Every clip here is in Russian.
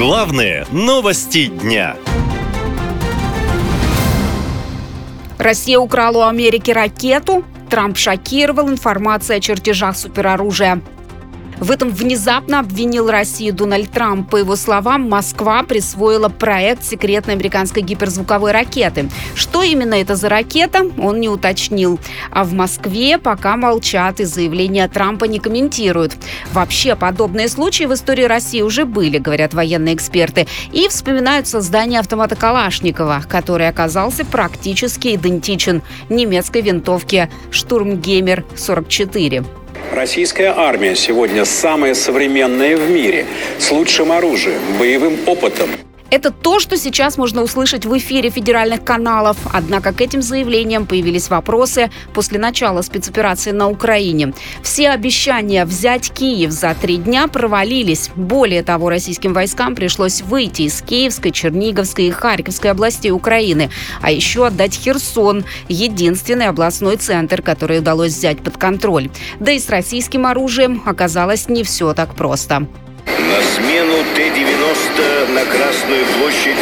Главные новости дня. Россия украла у Америки ракету. Трамп шокировал информацией о чертежах супероружия. В этом внезапно обвинил Россию Дональд Трамп. По его словам, Москва присвоила проект секретной американской гиперзвуковой ракеты. Что именно это за ракета, он не уточнил. А в Москве пока молчат и заявления Трампа не комментируют. Вообще, подобные случаи в истории России уже были, говорят военные эксперты. И вспоминают создание автомата Калашникова, который оказался практически идентичен немецкой винтовке «Штурмгеймер-44». Российская армия сегодня самая современная в мире, с лучшим оружием, боевым опытом – это то, что сейчас можно услышать в эфире федеральных каналов. Однако к этим заявлениям появились вопросы после начала спецоперации на Украине. Все обещания взять Киев за три дня провалились. Более того, российским войскам пришлось выйти из Киевской, Черниговской и Харьковской областей Украины, а еще отдать Херсон, единственный областной центр, который удалось взять под контроль. Да и с российским оружием оказалось не все так просто. На смену Т-90 на Красную площадь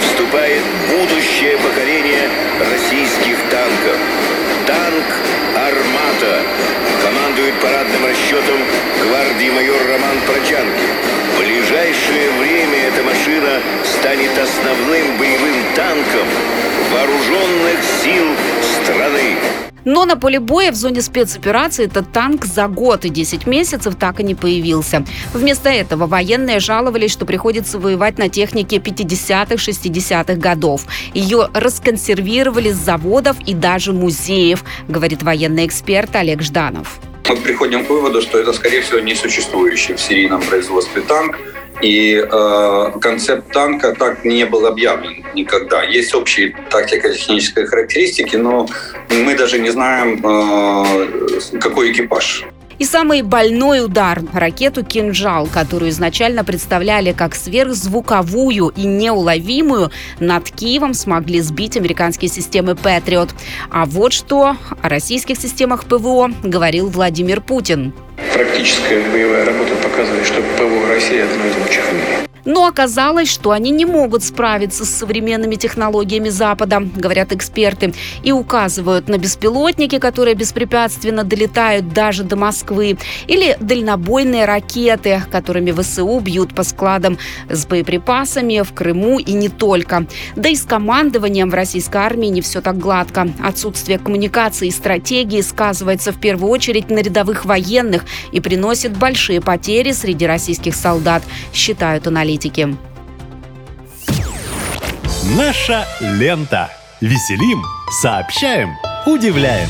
вступает будущее поколение российских танков. Но на поле боя в зоне спецоперации этот танк за год и 10 месяцев так и не появился. Вместо этого военные жаловались, что приходится воевать на технике 50-х, 60-х годов. Ее расконсервировали с заводов и даже музеев, говорит военный эксперт Олег Жданов. Мы приходим к выводу, что это, скорее всего, несуществующий в серийном производстве танк, и э, концепт танка так не был объявлен никогда. Есть общие тактико-технические характеристики, но мы даже не знаем, э, какой экипаж. И самый больной удар – ракету «Кинжал», которую изначально представляли как сверхзвуковую и неуловимую, над Киевом смогли сбить американские системы «Патриот». А вот что о российских системах ПВО говорил Владимир Путин. Практическая боевая работа показывает, что ПВО России одно из лучших в мире. Но оказалось, что они не могут справиться с современными технологиями Запада, говорят эксперты, и указывают на беспилотники, которые беспрепятственно долетают даже до Москвы, или дальнобойные ракеты, которыми ВСУ бьют по складам с боеприпасами в Крыму и не только. Да и с командованием в российской армии не все так гладко. Отсутствие коммуникации и стратегии сказывается в первую очередь на рядовых военных и приносит большие потери среди российских солдат, считают аналитики политики. Наша лента. Веселим, сообщаем, удивляем.